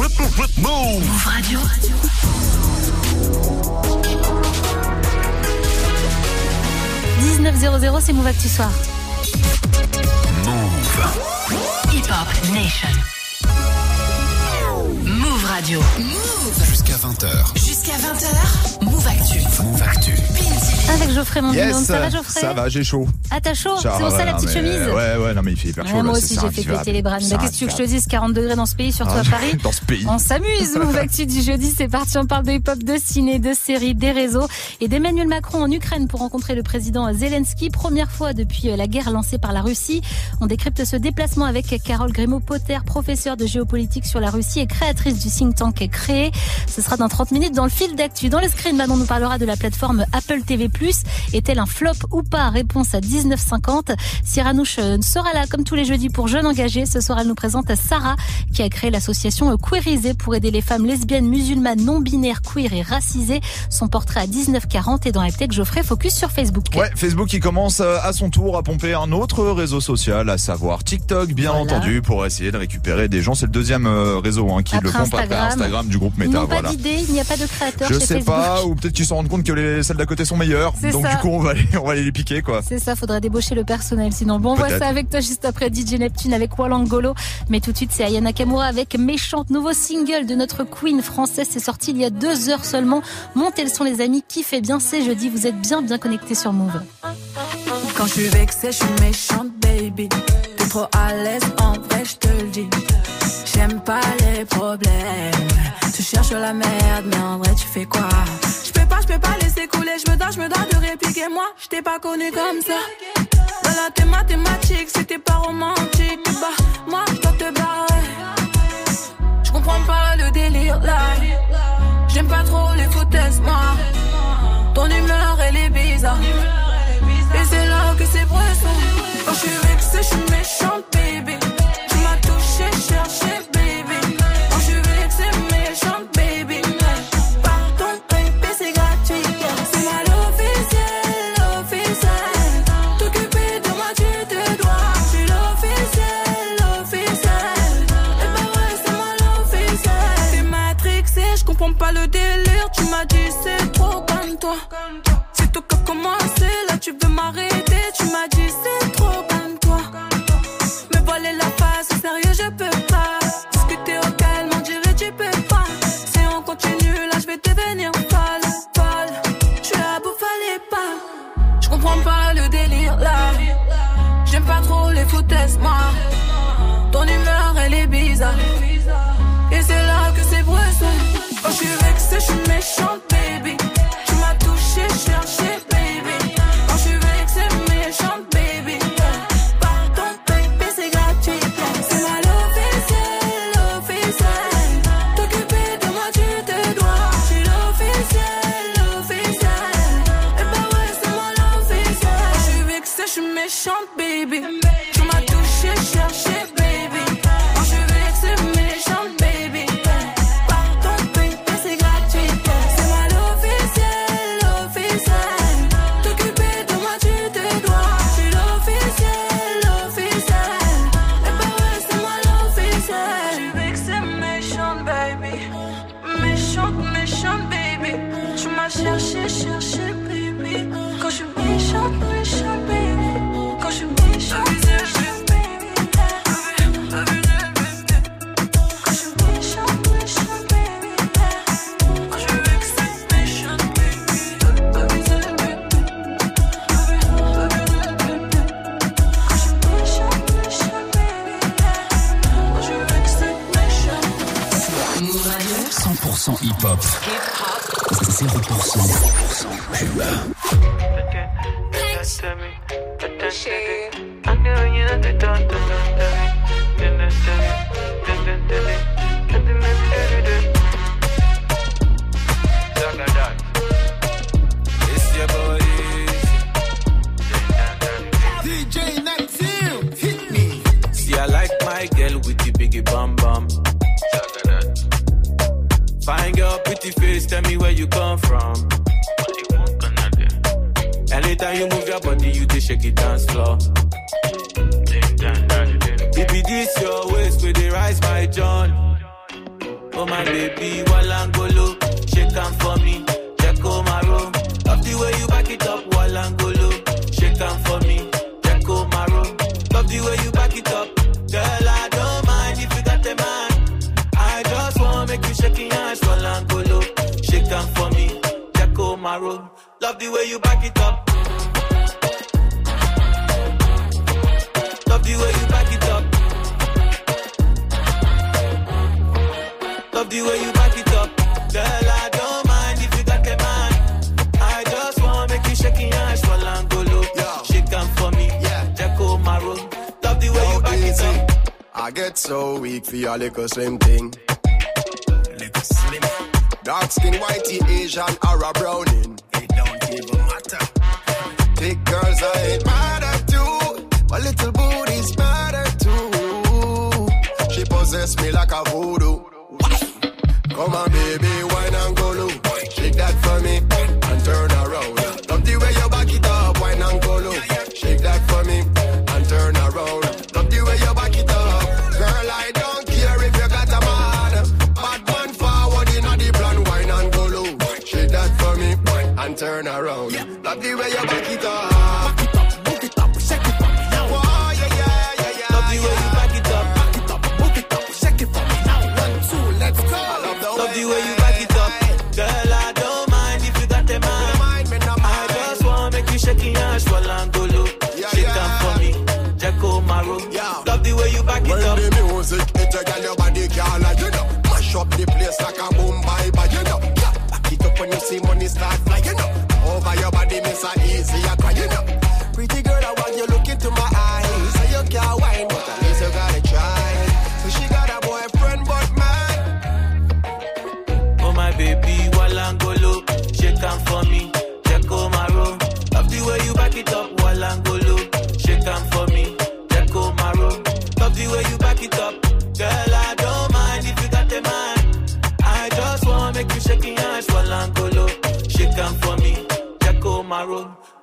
Move Radio. h c'est Move Actu Soir. Move. Hip Hop Nation. Move Radio. Move. Jusqu'à 20h. Jusqu'à 20h. Move Actu. Move Actu. Avec Geoffrey mon Yes, Ça va Geoffrey ça va, j'ai chaud. Ah t'as chaud C'est Ça pour ça la petite chemise Ouais, ouais, non mais il fait hyper Ouais, chaud là. moi aussi j'ai fait péter les bras. Qu'est-ce que tu veux que je te dise 40 degrés dans ce pays, surtout à Ah, Paris. Dans ce pays. On s'amuse, Move Actu du jeudi, c'est parti, on parle de hip-hop, de ciné, de séries, des réseaux et d'Emmanuel Macron en Ukraine pour rencontrer le président Zelensky. Première fois depuis euh, la guerre lancée par la Russie. On décrypte ce déplacement avec Carole Grimaud-Potter, professeure de géopolitique sur la Russie et créatrice du think tank Créé. Ce sera dans 30 minutes dans le fil d'actu. Dans le screen, Manon nous parlera de la plateforme Apple TV+. Est-elle un flop ou pas? Réponse à 19,50. Cyranouche euh, sera là comme tous les jeudis pour jeunes engagés. Ce soir, elle nous présente Sarah qui a créé l'association Queerisé pour aider les femmes lesbiennes, musulmanes, non-binaires, queer et racisées. Son portrait à 19,40 et dans la tech Geoffrey focus sur Facebook. Ouais, Facebook qui commence euh, à son tour à pomper un autre réseau social, à savoir TikTok, bien Voilà. entendu, pour essayer de récupérer des gens. C'est le deuxième euh, réseau hein, qui Après le pompe après Instagram. Instagram du groupe Meta. n'ont pas Voilà. d'idée, il n'y a pas de Je chez sais Facebook. pas, ou peut-être qu'ils se rendent compte que les celles d'à côté sont meilleures. C'est Donc ça. du coup, on va aller, on va aller les piquer quoi. C'est ça, faudrait débaucher le personnel. Sinon, bon, on voit ça avec toi juste après DJ Neptune avec Walangolo. Mais tout de suite, c'est Aya Nakamura avec Méchante, nouveau single de notre queen française. C'est sorti il y a deux heures seulement. Montez le son, les amis. Kiffez bien, c'est jeudi. Vous êtes bien, bien connectés sur Move. Quand je suis vexée, je suis méchante, baby. T'es trop à l'aise, en vrai, je te le dis. J'aime pas les problèmes. Tu cherches la merde, mais en vrai, tu fais quoi? Je peux pas, je peux pas laisser couler. Je me dois, je me dois de répliquer. Moi, je t'ai pas connu comme ça. Voilà, tes mathématiques, c'était pas romantique. Bah, moi, je dois te barrer. Je comprends pas le délire là. J'aime pas trop les foutaises, moi. Ton humeur, elle est bizarre. Et c'est là que c'est bresson. Quand je suis vexée, je suis méchante, baby. Tu m'as touché, cherché, the way you back it up. Girl, I don't mind if you got a man. I just wanna make you shake your hands for Langolo. Yeah. Shake 'em for me. Yeah. Jacko Maro. Love the way you Yo, back it up. I get so weak for your little slim thing. Little slim, Dark skin, whitey, Asian, or a browning. it don't even matter. Thick girls I ain't at you. My little booty's matter too. She possess me like a voodoo. Come on, baby, wine and go low. Shake that for me and turn around. Love the way you back it up, wine and go low. Shake that for me and turn around. Love the way you back it up, girl. I don't care if you got a man. Bad man forward in the plan, wine and go low. Shake that for me and turn around. Love the way you back it up.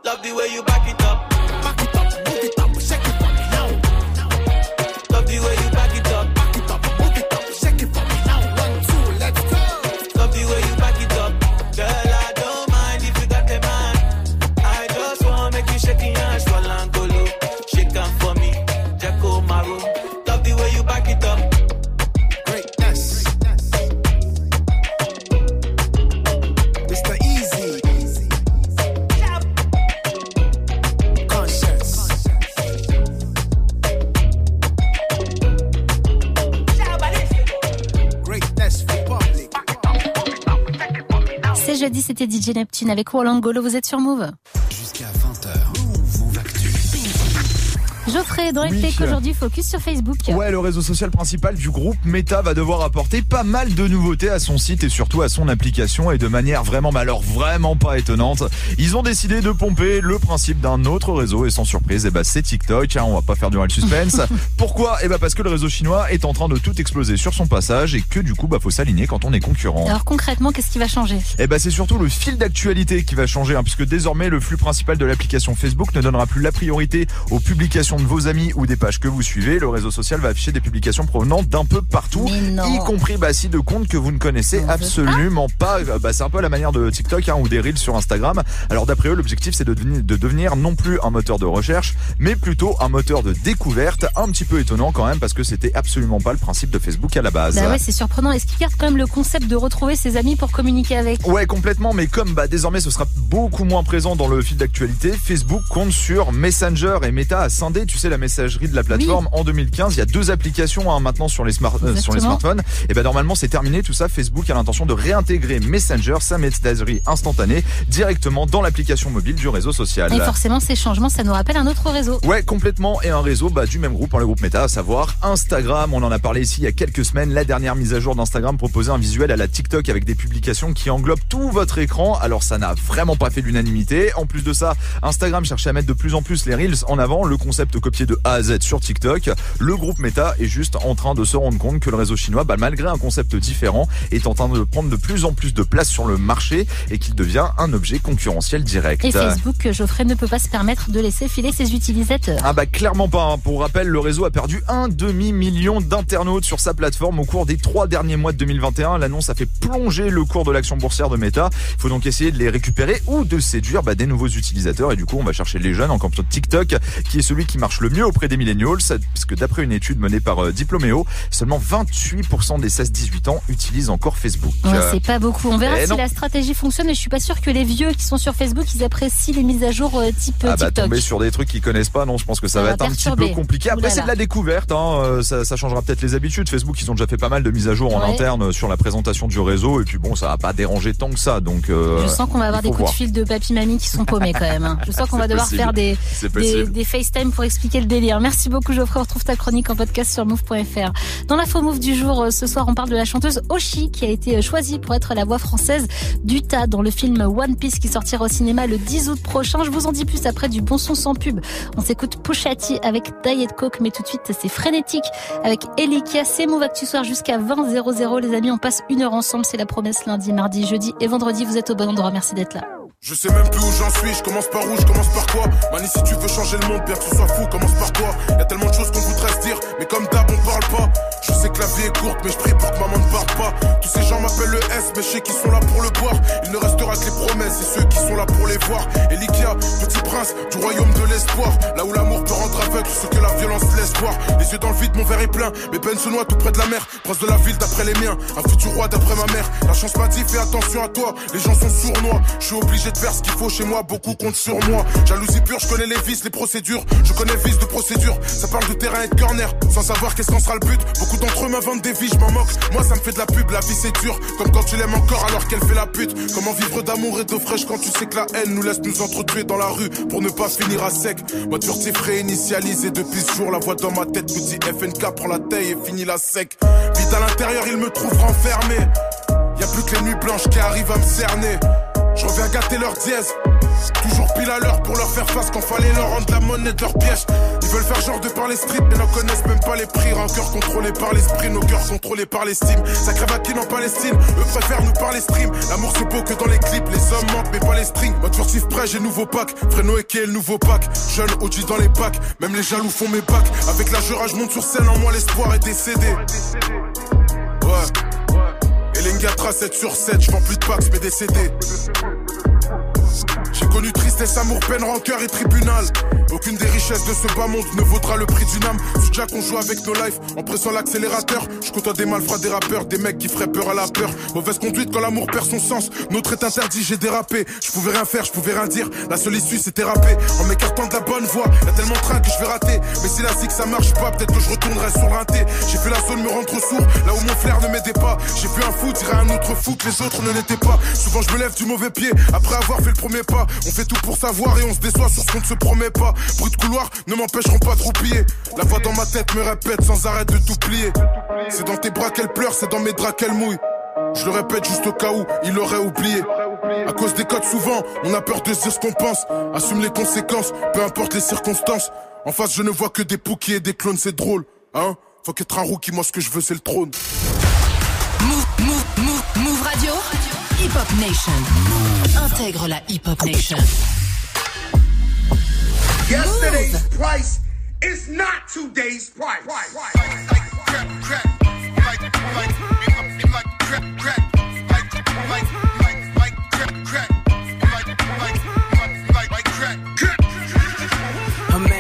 Love the way you back it up, Neptune avec Walangolo. Vous êtes sur Move. Geoffrey, dans les Oui. faits qu'aujourd'hui, focus sur Facebook. Ouais, le réseau social principal du groupe Meta va devoir apporter pas mal de nouveautés à son site et surtout à son application et de manière vraiment, mais alors vraiment pas étonnante. Ils ont décidé de pomper le principe d'un autre réseau et sans surprise, eh ben c'est TikTok. Hein, on va pas faire durer le suspense. Pourquoi? Eh ben parce que le réseau chinois est en train de tout exploser sur son passage et que du coup, bah faut s'aligner quand on est concurrent. Alors concrètement, qu'est-ce qui va changer? Eh ben c'est surtout le fil d'actualité qui va changer, hein, puisque désormais le flux principal de l'application Facebook ne donnera plus la priorité aux publications de vos amis ou des pages que vous suivez. Le réseau social va afficher des publications provenant d'un peu partout, y compris bah, si de comptes que vous ne connaissez On absolument pas. Euh, Bah, c'est un peu à la manière de TikTok hein, ou des reels sur Instagram. Alors d'après eux, l'objectif c'est de devenir, de devenir non plus un moteur de recherche, mais plutôt un moteur de découverte. Un petit peu étonnant quand même, parce que c'était absolument pas le principe de Facebook à la base. Bah ouais, c'est surprenant. Est-ce qu'il garde quand même le concept de retrouver ses amis pour communiquer avec? Ouais, complètement, mais comme bah, désormais ce sera beaucoup moins présent dans le fil d'actualité, Facebook compte sur Messenger et Meta a scindé, tu sais, la messagerie de la plateforme en 2015. Il y a deux applications hein, maintenant sur les, smart- euh, sur les smartphones. Et bah normalement c'est terminé tout ça. Facebook a l'intention de réintégrer Messenger, sa messagerie instantanée, directement dans l'application mobile du réseau social. Et forcément, ces changements, ça nous rappelle un autre réseau. Ouais, complètement. Et un réseau bah, du même groupe, hein, le groupe Meta, à savoir Instagram. On en a parlé ici il y a quelques semaines. La dernière mise à jour d'Instagram proposait un visuel à la TikTok avec des publications qui englobent tout votre écran. Alors ça n'a vraiment pas fait l'unanimité. En plus de ça, Instagram cherchait à mettre de plus en plus les Reels en avant. Le concept copié de A à Z sur TikTok. Le groupe Meta est juste en train de se rendre compte que le réseau chinois, bah, malgré un concept différent, est en train de prendre de plus en plus de place sur le marché et qu'il devient un objet concurrentiel direct. Et Facebook, Geoffrey ne peut pas se permettre de laisser filer ses utilisateurs. Ah bah clairement pas. hein. Pour rappel, le réseau a perdu un demi-million d'internautes sur sa plateforme au cours des trois derniers mois de 2021. L'annonce a fait plonger le cours de l'action boursière de Meta. Il faut donc essayer de les récupérer ou de séduire bah, des nouveaux utilisateurs. Et du coup, on va chercher les jeunes en campement TikTok, qui est celui qui marche le mieux auprès des millennials, puisque d'après une étude menée par euh, Diplomeo, seulement 28% des 16-18 ans utilisent encore Facebook. Ouais, Euh, c'est pas beaucoup. On verra eh si non. la stratégie fonctionne. Et je suis pas sûr que les vieux qui sont sur Facebook, ils apprécient les mises à jour euh, type euh, Ah bah TikTok. tomber sur des trucs qu'ils connaissent pas, non, je pense que ça, Ça va va être un petit peu compliqué. Après, c'est de la découverte, hein. ça, ça changera peut-être les habitudes. Facebook, ils ont déjà fait pas mal de mises à jour en interne sur la présentation du réseau, et puis bon, ça va pas déranger tant que ça. Donc, euh, Je sens qu'on va avoir des coups voir. de fil de papy mamie qui sont paumés quand même. hein. Je sens qu'on va devoir possible. faire des, des, des FaceTime pour expliquer le délire. Merci beaucoup Geoffrey. On retrouve ta chronique en podcast sur move.fr. Dans l'info move du jour, euh, ce soir, on parle de la chanteuse Oshi qui a été euh, choisie pour être la voix française d'Utah dans le film One Piece qui sortira au cinéma le 10 août prochain. Je vous en dis plus après du bon son sans pub. On s'écoute Pusha T avec Diet Coke, mais tout de suite, c'est frénétique avec Elikia. C'est Move Actu Soir jusqu'à 20 00 Les amis, on passe une heure ensemble. C'est la promesse lundi, mardi, jeudi et vendredi. Vous êtes au bon endroit. Merci d'être là. Je sais même plus où j'en suis, je commence par où, je commence par quoi Mani si tu veux changer le monde, bien que ce soit fou, commence par toi. Y a tellement de choses qu'on voudrait se dire, mais comme d'hab on parle pas Je sais que la vie est courte, mais je prie pour que maman ne parte pas. Tous ces gens m'appellent le S, mais je sais qu'ils sont là pour le boire. Il ne restera que les promesses et ceux qui sont là pour les voir. Elikia, petit prince du royaume de l'espoir. Là où l'amour peut rendre aveugle ce que la violence laisse voir. Les yeux dans le vide, mon verre est plein, mes peines se noient tout près de la mer. Prince de la ville d'après les miens, un futur roi d'après ma mère. La chance m'a dit fais attention à toi, les gens sont sournois. Je suis obligé de faire ce qu'il faut chez moi, beaucoup comptent sur moi. Jalousie pure, je connais les vices, les procédures. Je connais vices de procédure, ça parle de terrain et de corner. Sans savoir qu'est-ce qu'en sera le but. Beaucoup d'entre eux m'inventent des vies, je m'en moque. Moi ça me fait de la pub, la vie c'est dur. Comme quand tu l'aimes encore alors qu'elle fait la pute. Comment vivre d'amour et d'eau fraîche quand tu sais que la haine nous laisse nous entretuer dans la rue Pour ne pas finir à sec. Mode furtif réinitialisé depuis ce jour. La voix dans ma tête me dit FNK prends la taille et finis la sec. Vite à l'intérieur il me trouve renfermé. Y a plus que les nuits blanches qui arrivent à me cerner. Je reviens gâter leur dièse. Toujours pile à l'heure pour leur faire face quand fallait leur rendre la monnaie de leur piège. Ils veulent faire genre de par les mais n'en connaissent même pas les prix. Rancœur contrôlé par l'esprit, nos cœurs contrôlés par l'estime. Ça qui en Palestine, eux préfèrent nous parler stream. L'amour c'est beau que dans les clips, les hommes manquent mais pas les strings. Mode furtif prêt, j'ai nouveau pack. Fréno et qui le nouveau pack. Jeune OG dans les packs, même les jaloux font mes packs. Avec la jura, je monte sur scène, en moi l'espoir est décédé. Ouais. Et Lengatra 7 sur 7, je plus de packs mais. J'ai connu tristesse, amour, peine, rancœur et tribunal. Aucune des richesses de ce bas monde ne vaudra le prix d'une âme. Sous Jack, on joue avec nos lives en pressant l'accélérateur. Je côtoie des malfrats, des rappeurs, des mecs qui feraient peur à la peur. Mauvaise conduite quand l'amour perd son sens. Notre est interdit, j'ai dérapé. Je pouvais rien faire, je pouvais rien dire. La seule issue c'était rapper. En m'écartant de la bonne voie, y a tellement de train que je vais rater. Mais si la zig ça marche pas, peut-être que je retournerai sur l'inté. J'ai fait la zone me rendre sourd, là où mon flair ne m'aidait pas. J'ai vu un fou tirer un autre fou que les autres ne l'étaient pas. Souvent je me lève du mauvais pied après avoir fait le premier pas. On fait tout pour savoir et on se déçoit sur ce qu'on ne se promet pas. Bruit de couloir ne m'empêcheront pas de roupiller. La voix dans ma tête me répète sans arrêt de tout plier. C'est dans tes bras qu'elle pleure, c'est dans mes draps qu'elle mouille. Je le répète juste au cas où il aurait oublié. À cause des codes, souvent, on a peur de dire ce qu'on pense. Assume les conséquences, peu importe les circonstances. En face, je ne vois que des poukies et des clones, c'est drôle. Hein Faut qu'être un rookie, moi ce que je veux, c'est le trône. Hip Hop Nation. Intègre la Hip Hop Nation. Yesterday's price is not today's price.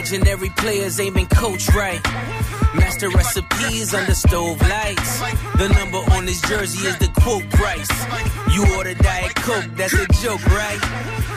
Imaginary players aiming coach right. Master recipes under stove lights. The number on his jersey is the quote price. You order Diet Coke, that's a joke, right?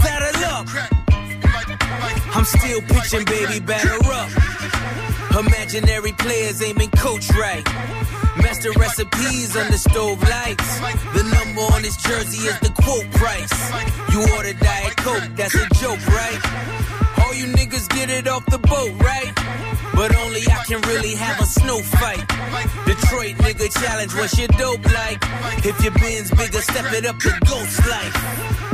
Saddle up. I'm still pitching, baby, batter up. Imaginary players aiming coach right. Master recipes under stove lights. The number on his jersey is the quote price. You order Diet Coke, that's a joke, right? All you niggas get it off the boat, right? But only I can really have a snow fight. Detroit nigga challenge, what's your dope like? If your bin's bigger, step it up to ghost life.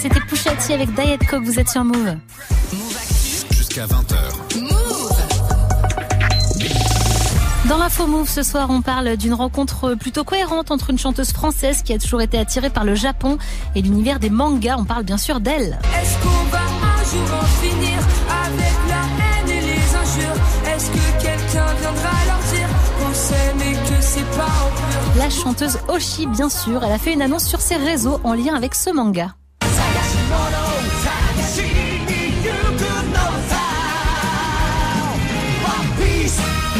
C'était Pouchati avec Diet Coke, vous êtes sur Move. Jusqu'à 20h. Dans l'info Move ce soir, on parle d'une rencontre plutôt cohérente entre une chanteuse française qui a toujours été attirée par le Japon et l'univers des mangas. On parle bien sûr d'elle. Est-ce qu'on va un jour en finir avec la haine et les injures? Est-ce que quelqu'un viendra leur dire qu'on s'aime et que c'est pas en pur? La chanteuse Oshi, bien sûr, elle a fait une annonce sur ses réseaux en lien avec ce manga.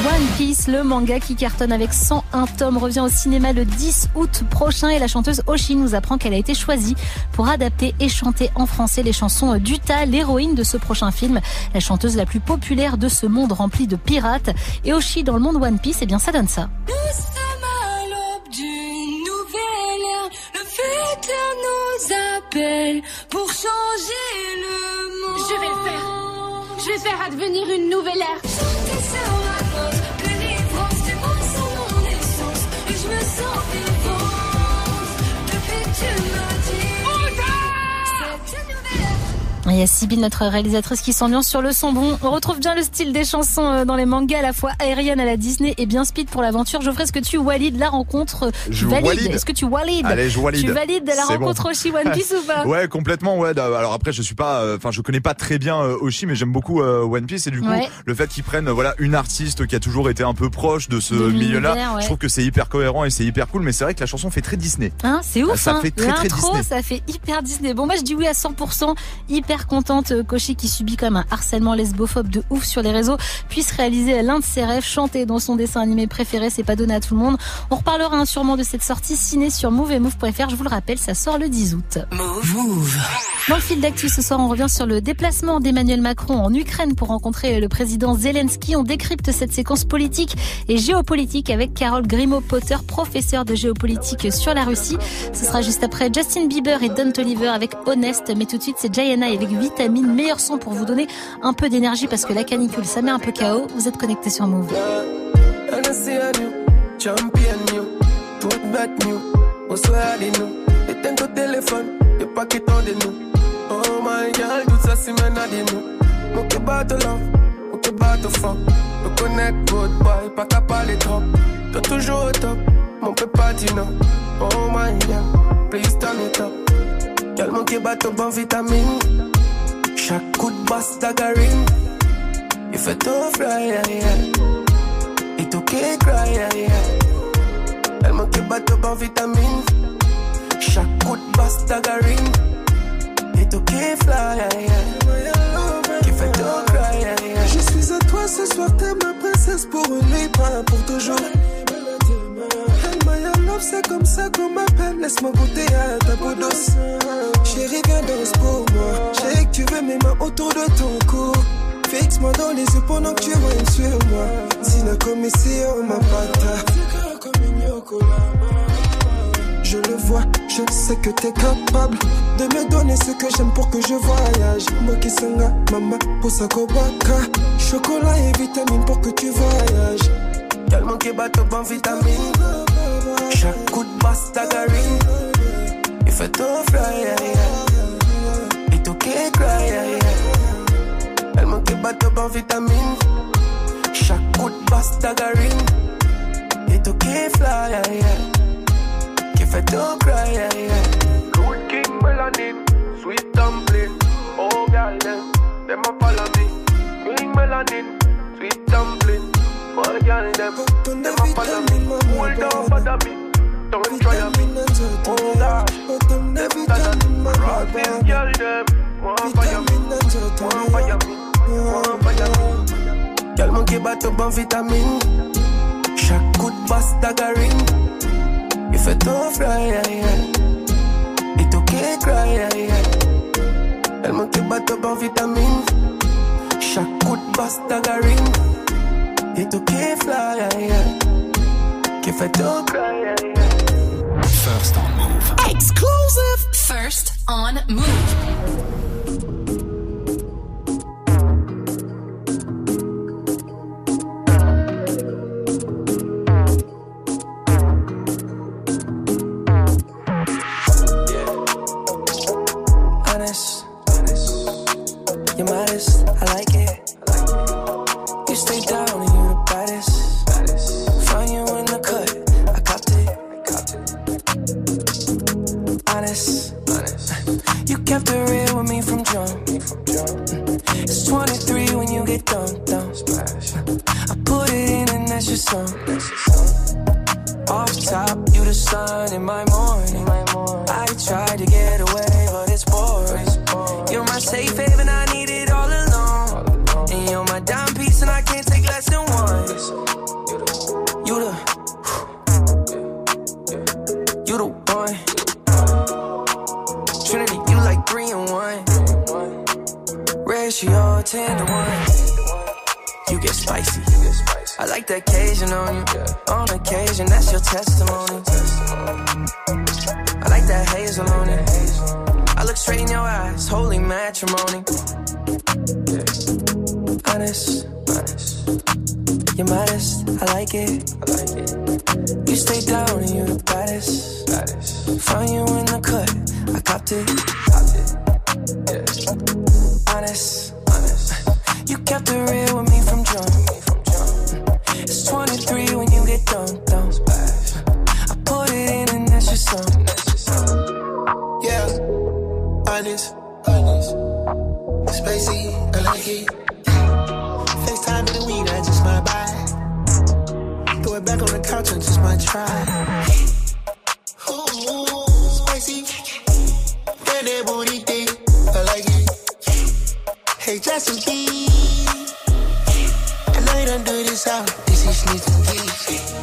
One Piece, le manga qui cartonne avec 101 tomes, revient au cinéma le 10 août prochain et la chanteuse Oshi nous apprend qu'elle a été choisie pour adapter et chanter en français les chansons d'Uta, l'héroïne de ce prochain film, la chanteuse la plus populaire de ce monde rempli de pirates. Et Oshi dans le monde One Piece, eh bien ça donne ça. Nous sommes à d'une nouvelle ère. Le futur nous appelle pour changer le monde. Je vais le faire. Je vais faire advenir une nouvelle ère. Chanter Il y a Sybille, notre réalisatrice, qui s'ambiance sur le son bon. On retrouve bien le style des chansons euh, dans les mangas, à la fois aérienne à la Disney et bien speed pour l'aventure. Geoffrey, est-ce que tu valides la rencontre? Je valide? Est-ce que tu valides? Allez, je valide. Tu valides la rencontre bon. Oshi One Piece ou pas? Ouais, complètement. Ouais. Bah, Alors après, je suis pas, euh, enfin, je connais pas très bien euh, Oshi, mais j'aime beaucoup euh, One Piece et du coup, Ouais. le fait qu'ils prennent, voilà, une artiste qui a toujours été un peu proche de ce milieu-là, ouais. je trouve que c'est hyper cohérent et c'est hyper cool. Mais c'est vrai que la chanson fait très Disney. Hein, c'est ouf, Ça hein. fait très, très Disney. ça fait hyper Disney. Bon, moi, je dis oui à 100%. Hyper contente euh, qu'Oshi, qui subit quand même un harcèlement lesbophobe de ouf sur les réseaux, puisse réaliser l'un de ses rêves, chanter dans son dessin animé préféré. C'est pas donné à tout le monde. On reparlera hein, sûrement de cette sortie ciné sur move et move.fr. Je vous le rappelle, ça sort le 10 août. Move. Dans le fil d'actu ce soir, on revient sur le déplacement d'Emmanuel Macron en Ukraine pour rencontrer le président Zelensky. On décrypte cette séquence politique et géopolitique avec Carole Grimaud-Potter, professeure de géopolitique sur la Russie. Ce sera juste après Justin Bieber et Don Toliver avec Honest. Mais tout de suite, c'est Jayana avec Vitamine, meilleur son pour vous donner un peu d'énergie parce que la canicule, ça met un peu KO. Vous êtes connectés sur Move. Mon. Oh my girl, please. Chaque coup de basse d'agarine. Il fait tout fly, yeah, yeah. Et tout cry, yeah, yeah. Elle manque bateau en vitamine. Chaque coup de basse d'agarine. Et tout fly, yeah, yeah. qui fait tout cry. Yeah, yeah. Je suis à toi ce soir, t'es ma princesse pour une nuit, pas pour toujours. C'est comme ça qu'on m'appelle. Laisse-moi goûter à ta peau douce. Chérie, viens danse pour moi. J'ai que tu veux mes mains autour de ton cou. Fixe-moi dans les yeux pendant que tu règnes sur moi. Sina comme ici, oh ma pata. Je le vois, je sais que t'es capable de me donner ce que j'aime pour que je voyage. Moi qui sanga, mama, pour sa kobaka. Chocolat et vitamine pour que tu voyages. Tellement qui bat au bon vitamine. Chaque coup de basse. Il fait tout fly, yeah, yeah. Et tout qui cry, yeah, yeah. Tellement qui bat au bon vitamine. Chaque coup de basse. Et tout qui fly, yeah, yeah. Qui fait tout cry, yeah. Good king melanin, sweet dumpling. Oh, girl, them, them a follow me. King melanin, sweet dumpling. Oh, girl, them, them a follow me. Hold on, bother me. Don't try me. Oh, God, them on me. Rock this girl, them. Want fire me. Want fire me. Want fire me. Girl, mon qui bat au bon vitamine. Chaque coup de basse tagarine. Il fait tout fly, yeah, yeah. Tout qui cry, yeah, yeah. Manque qui bat au bon vitamine. Chaque coup de basse tagarine. Et tout qui fly, yeah, yeah. Qui fait tout cry, yeah, yeah. First on Move. Exclusive. First on Move. Off top, you the sun in my morning. I tried to get away, but it's boring. You're my safe haven, I need it all alone. And you're my dime piece, and I can't take less than one. You the, you the one. Trinity, you like three and one. Ratio ten to one. You get spicy. I like the occasion on you. On occasion, that's your testimony. I like that hazel on it. I look straight in your eyes, holy matrimony. Honest, honest. You're modest, I like it. I like it. You stay down and you're the baddest. baddest. Find you in the cut, I copped it. Copped it. Couch and just might try. Ooh, spicy. Get that booty thing, I like it. Hey, Justin B. I know you don't do this out. This is sneaks and geeks.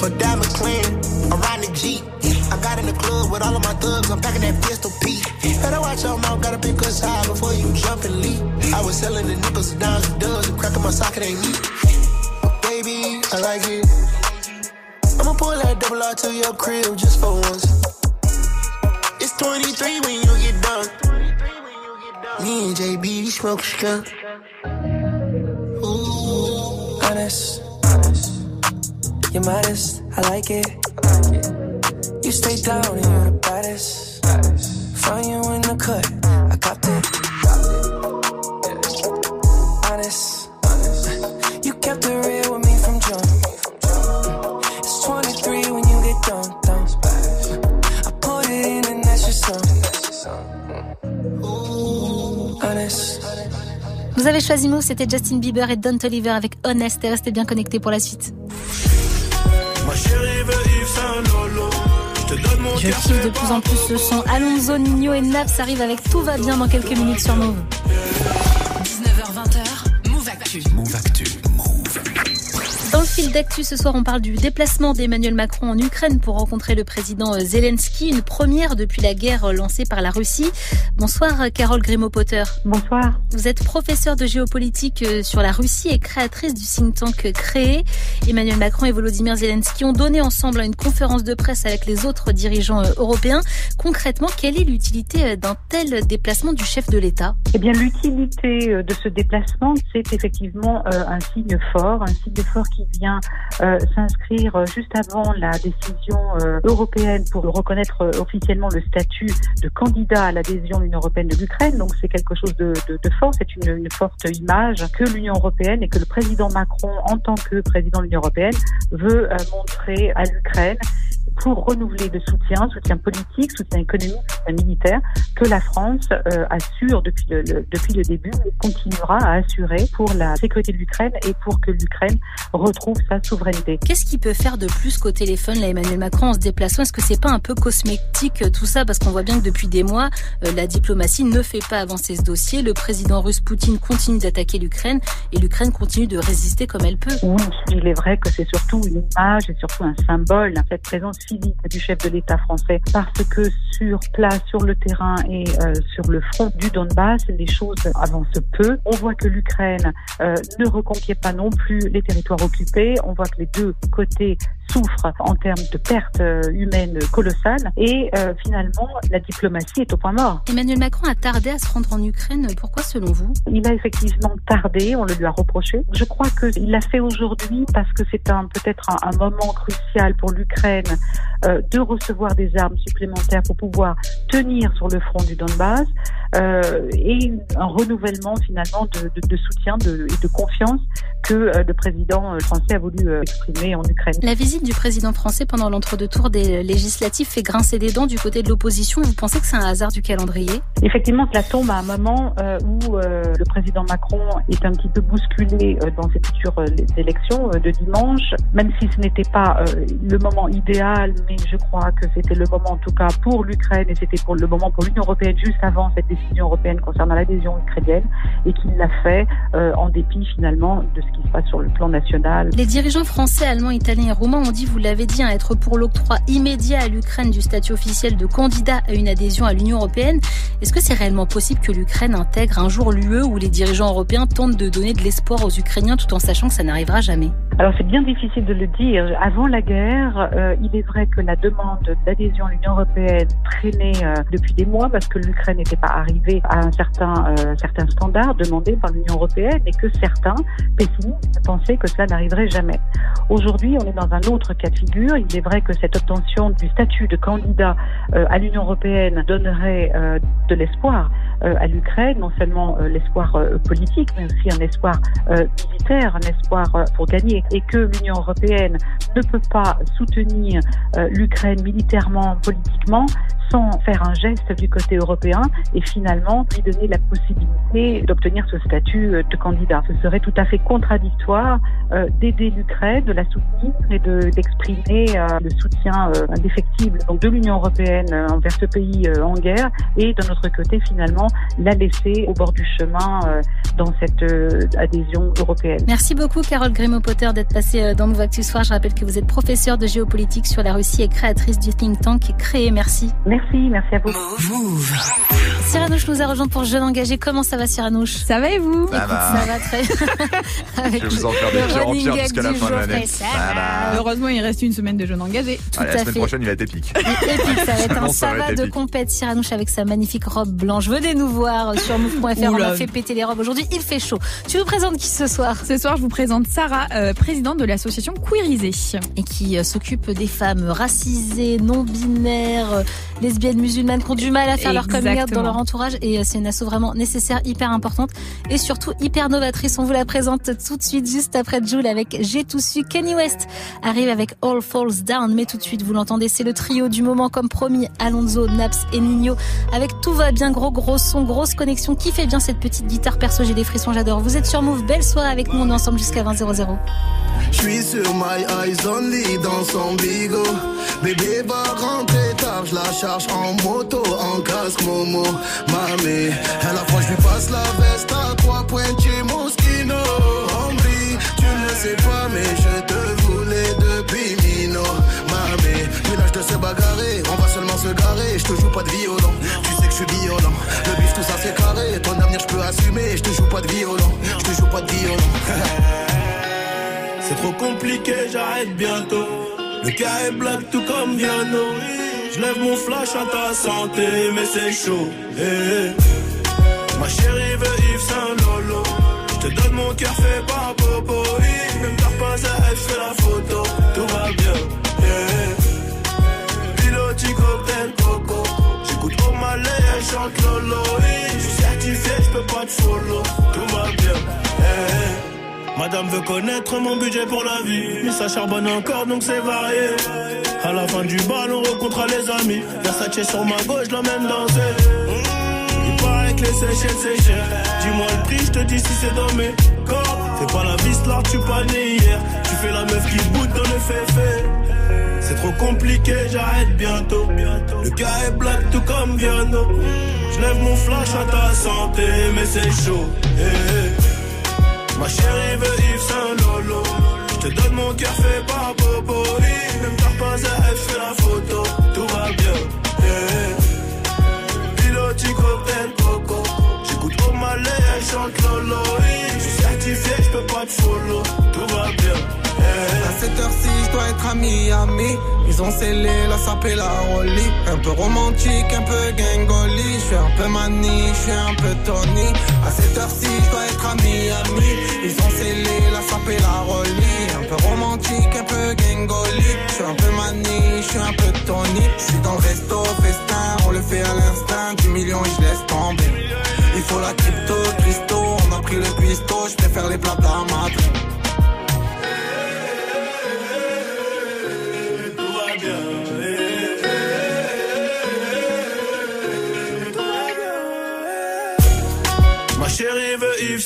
For Diamond Clan, I'm riding the Jeep. I got in the club with all of my thugs. I'm packing that pistol P. Better watch your mouth, gotta pick us high before you jump and leap. I was selling the nickels and dimes and dubs and cracking my socket ain't me. Baby, I like it. Double R to your crib just for once. It's 23 when you get done. Me and JB we smoke skunk. Honest, honest. You're modest, I like it. You stay down and you're the baddest. Find you in the cut, Vous avez choisi Move, c'était Justin Bieber et Don Toliver avec Honest et restez bien connectés pour la suite. Ma chérie. Je kiffe de plus en plus ce son. Alonso, Nino et Naps arrivent avec Tout va bien dans quelques minutes sur Move. Fil d'actu ce soir, on parle du déplacement d'Emmanuel Macron en Ukraine pour rencontrer le président euh, Zelensky, une première depuis la guerre euh, lancée par la Russie. Bonsoir euh, Carole Grimaud-Potter. Bonsoir. Vous êtes professeure de géopolitique sur la Russie et créatrice du think tank Créé. Emmanuel Macron et Volodymyr Zelensky ont donné ensemble une conférence de presse avec les autres dirigeants européens. Concrètement, quelle est l'utilité d'un tel déplacement du chef de l'État? Eh bien, l'utilité de ce déplacement, c'est effectivement un signe fort, un signe fort qui vient euh, s'inscrire euh, juste avant la décision euh, européenne pour reconnaître officiellement le statut de candidat à l'adhésion de l'Union européenne de l'Ukraine. Donc, c'est quelque chose de, fort, c'est une, une forte image que l'Union européenne et que le président Macron, en tant que président de l'Union européenne, veut montrer à l'Ukraine pour renouveler le soutien, soutien politique, soutien économique, soutien militaire, que la France euh, assure depuis le, le- depuis le début et continuera à assurer pour la sécurité de l'Ukraine et pour que l'Ukraine retrouve sa souveraineté. Qu'est-ce qu'il peut faire de plus qu'au téléphone, là, Emmanuel Macron, en se déplaçant? Est-ce que c'est pas un peu cosmétique euh, tout ça? Parce qu'on voit bien que depuis des mois, euh, la diplomatie ne fait pas avancer ce dossier. Le président russe Poutine continue d'attaquer l'Ukraine et l'Ukraine continue de résister comme elle peut. Oui, il est vrai que c'est surtout une image et surtout un symbole, cette présence physique du chef de l'État français, parce que sur place, sur le terrain et euh, sur le front du Donbass, les choses avancent peu. On voit que l'Ukraine euh, ne reconquiert pas non plus les territoires occupés. On voit que les deux côtés souffrent en termes de pertes euh, humaines colossales. Et euh, finalement, la diplomatie est au point mort. Emmanuel Macron a tardé à se rendre en Ukraine. Pourquoi, selon vous? Il a effectivement tardé, on le lui a reproché. Je crois qu'il l'a fait aujourd'hui parce que c'est un peut-être un, un moment crucial pour l'Ukraine euh, de recevoir des armes supplémentaires pour pouvoir tenir sur le front du Donbass euh, et un renouvellement finalement de, soutien de, et de confiance que euh, le président euh, français a voulu euh, exprimer en Ukraine. La visite du président français pendant l'entre-deux-tours des législatives fait grincer des dents du côté de l'opposition. Vous pensez que c'est un hasard du calendrier? Effectivement, cela tombe à un moment où le président Macron est un petit peu bousculé dans ses futures élections de dimanche, même si ce n'était pas le moment idéal, mais je crois que c'était le moment en tout cas pour l'Ukraine et c'était pour le moment pour l'Union européenne juste avant cette décision européenne concernant l'adhésion ukrainienne et qu'il l'a fait en dépit finalement de ce Les dirigeants français, allemands, italiens et roumains ont dit, vous l'avez dit, être pour l'octroi immédiat à l'Ukraine du statut officiel de candidat à une adhésion à l'Union européenne. Est-ce que c'est réellement possible que l'Ukraine intègre un jour l'UE où les dirigeants européens tentent de donner de l'espoir aux Ukrainiens tout en sachant que ça n'arrivera jamais? Alors c'est bien difficile de le dire. Avant la guerre, euh, il est vrai que la demande d'adhésion à l'Union européenne traînait euh, depuis des mois parce que l'Ukraine n'était pas arrivée à un certain, euh, certain standard demandé par l'Union européenne et que certains pessimistes pensaient que cela n'arriverait jamais. Aujourd'hui, on est dans un autre cas de figure. Il est vrai que cette obtention du statut de candidat euh, à l'Union européenne donnerait euh, de l'espoir euh, à l'Ukraine, non seulement l'espoir politique, mais aussi un espoir militaire, un espoir pour gagner, et que l'Union européenne ne peut pas soutenir euh, l'Ukraine militairement, politiquement, sans faire un geste du côté européen et finalement lui donner la possibilité d'obtenir ce statut euh, de candidat. Ce serait tout à fait contradictoire euh, d'aider l'Ukraine, de la soutenir et de- d'exprimer le soutien indéfectible de l'Union européenne envers ce pays en guerre et d'un autre côté finalement la laisser au bord du chemin dans cette adhésion européenne. Merci beaucoup Carole Grimaud-Potter d'être passée euh, dans Move Actu ce soir. Je rappelle que vous êtes professeure de géopolitique sur la Russie et créatrice du think tank Créé. Merci. Merci, merci à vous. Cyranouche nous a rejoint pour Jeune Engagé. Comment ça va Cyranouche Ça va et vous? Ça va. Ça va très Avec Je vais vous en faire des pires en pire jusqu'à la fin de l'année. Heureusement, il reste une semaine de jeunes engagés. Tout Allez, à la semaine fait. prochaine, il va être épique. Épique, ça va être un être de compète Cyranouche avec sa magnifique robe blanche. Venez nous voir sur move.fr. On a fait péter les robes aujourd'hui. Il fait chaud. Tu nous présentes qui ce soir? Ce soir, je vous présente Sarah, euh, présidente de l'association Queerisée. Et qui euh, s'occupe des femmes racisées, non-binaires, euh, lesbiennes, musulmanes qui ont du mal à faire leur coming dans leur entourage. Et euh, c'est une asso vraiment nécessaire, hyper importante et surtout hyper novatrice. On vous la présente tout de suite, juste après Jules avec J'ai tout su. Kenny West arrive avec All Falls Down. Mais tout de suite, vous l'entendez, c'est le trio du moment comme promis. Alonso, Naps et Nino avec Tout va bien, gros gros son, grosse connexion. Qui fait bien cette petite guitare perso J'ai des frissons, j'adore. Vous êtes sur Move, belle soirée avec nous. On est ensemble jusqu'à 20 00. J'suis sur my eyes only dans son bigot. Bébé va rentrer tard, je la charge en moto, en casque Momo. Mamé, à la fois je lui passe la veste à trois chez Moschino. Hombre, tu ne sais pas, mais je te voulais depuis Mino. Mamé, puis là je te sais bagarrer, on va seulement se garer. Je te joue pas de violon, tu sais que je suis violent. Le bif, tout ça c'est carré, ton avenir je peux assumer. Je te joue pas de violon, je te joue pas de violon. C'est trop compliqué, j'arrête bientôt. Le cas est black tout comme Viano. Je lève mon flash à ta santé, mais c'est chaud. Eh, eh. Ma chérie veut Yves Saint Lolo. Je te donne mon cœur fait par Popo. Même t'as pas à fais la photo. Tout va bien. Eh. Piloti cocktail coco. J'écoute au malais, elle chante Lolo. Je suis certifié, je peux pas te follow. Madame veut connaître mon budget pour la vie. Mais ça charbonne encore donc c'est varié. À la fin du bal, on rencontre les amis. Versace sur ma gauche, l'emmène danser. Il paraît que les Seychelles c'est cher. Dis-moi le prix, je te dis si c'est dans mes corps. Fais pas la vis là, tu pas né hier. Tu fais la meuf qui boude dans le fait C'est trop compliqué, j'arrête bientôt. Le gars est black tout comme Viano. Je lève mon flash à ta santé, mais c'est chaud. Eh, eh. Ma chérie veut Yves Saint Lolo. Je te donne mon cœur fait par Bobo. Même t'as pas à elle, la photo. Tout va bien. Yeah. Piloti cocktail coco. J'écoute au malais, elle chante Lolo. Je suis certifié, je peux pas te follow. Tout va bien. Dois être à Miami. Ils ont scellé la sapé la rollie. Un peu romantique, un peu gangoli. Je suis un peu mani, je suis un peu Tony. À cette heure-ci, je dois être à Miami. Ils ont scellé la sapé la rollie. Un peu romantique, un peu gangoli. Je suis un peu mani, je suis un peu Tony. Je suis dans le resto, festin, on le fait à l'instinct. 10 millions et je laisse tomber. Il faut la crypto, Christo, on a pris le cuistot. Je préfère les plats à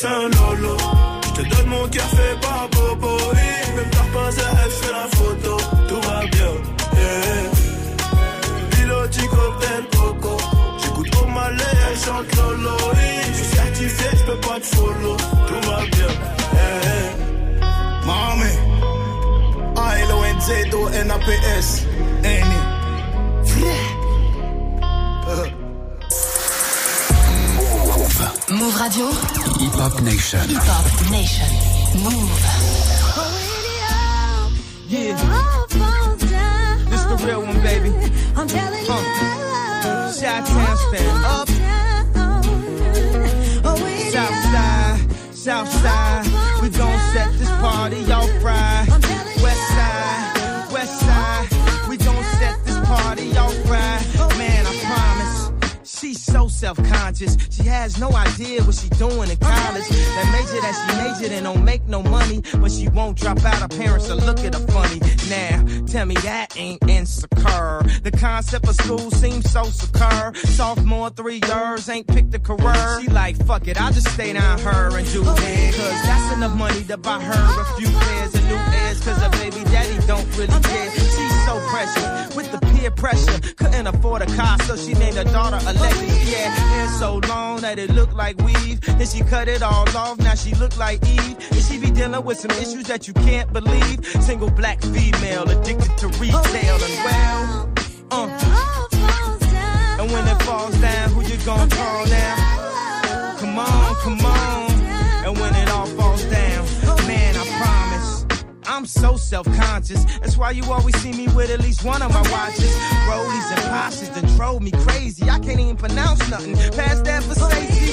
Lolo. Je te donne mon cœur fait par Bobo. Même t'as pas à elle, fais la photo. Tout va bien. Yeah. Piloti cocktail coco. J'écoute au malais, elle chante Lolo. Je suis certifié, je peux pas te follow. Tout va bien. Yeah. Mami, A-L-O-N-Z-O-N-A-P-S. Annie. Move Radio. Hip Hop Nation. Hip Hop Nation. Move. Yeah. This the real one, baby. I'm telling you. Uh, Chi-Town stand up. South side, south side. We gon' set this party off right. West side, west side. We gon' set this party off right. Man, I promise. She's so self-conscious. She has no idea what she doing in college. That major that she majored in don't make no money, but she won't drop out. Her parents will look at her funny. Now, tell me that ain't insecure. The concept of school seems so secure. Sophomore, three years, ain't picked a career. She like, fuck it, I'll just stay down her and do it. Cause that's enough money to buy her a few pairs of new ears. Cause her baby daddy don't really care. She's so precious with the peer pressure. Couldn't afford a car, so she named her daughter Alexis. Yeah, hair so long that it looked like weave. Then she cut it all off, now she look like Eve. And she be dealing with some issues that you can't believe. Single black female addicted to retail and well. Uh. And when it falls down, who you gonna call now? Come on, come on. And when it I'm so self-conscious. That's why you always see me with at least one of my watches. Rollies and Porsches that drove me crazy. I can't even pronounce nothing past that for safety.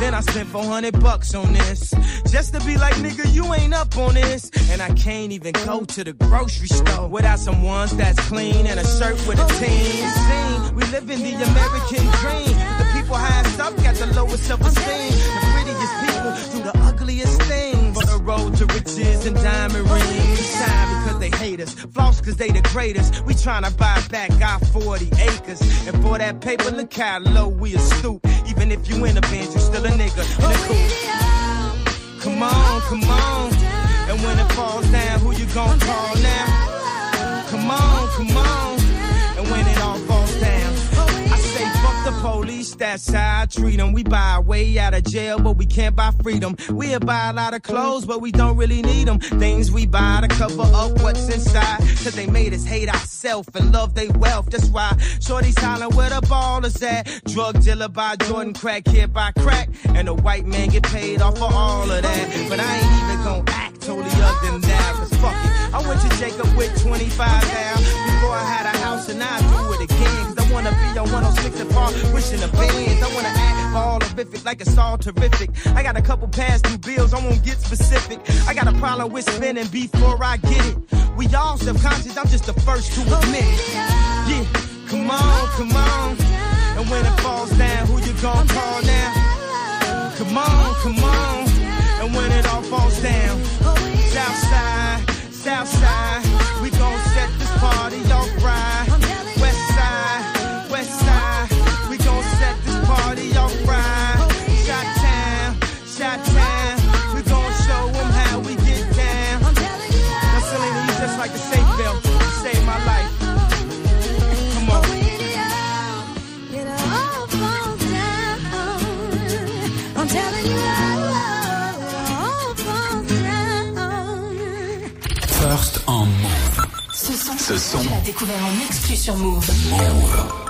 Then I spent 400 bucks on this. Just to be like, nigga, you ain't up on this. And I can't even go to the grocery store without some ones that's clean and a shirt with a team. Scene. We live in the American dream. The people highest up got the lowest self-esteem. The prettiest people do the ugliest things. Road to riches and diamond rings. Shine because they hate us. Floss because they the greatest. We tryna buy back our 40 acres. And for that paper, look how low we a stoop. Even if you in a band, you still a nigga coupe. Come on, come on. And when it falls down, who you gonna call now? Come on, come on. Police, that's how I treat them. We buy way out of jail, but we can't buy freedom. We'll buy a lot of clothes, but we don't really need them. Things we buy to cover up what's inside. Cause they made us hate ourselves and love their wealth. That's why Shorty's hollering where the ball is at. Drug dealer by Jordan, crack kid by crack. And the white man get paid off for all of that. But I ain't even gonna act totally other than that. Cause fuck it. I went to Jacob with 25 now. Before I had a and I do it again. Cause I wanna be on 106 and Park, wishing the bands. I wanna act for all horrific, like it's all terrific. I got a couple past due bills, I won't get specific. I got a problem with spending before I get it. We all subconscious, I'm just the first to admit. Yeah, come on, come on. And when it falls down, who you gonna call now? Come on, come on. And when it all falls down, Southside, Southside, Ce son, tu l'as découvert en exclu sur Move. Move.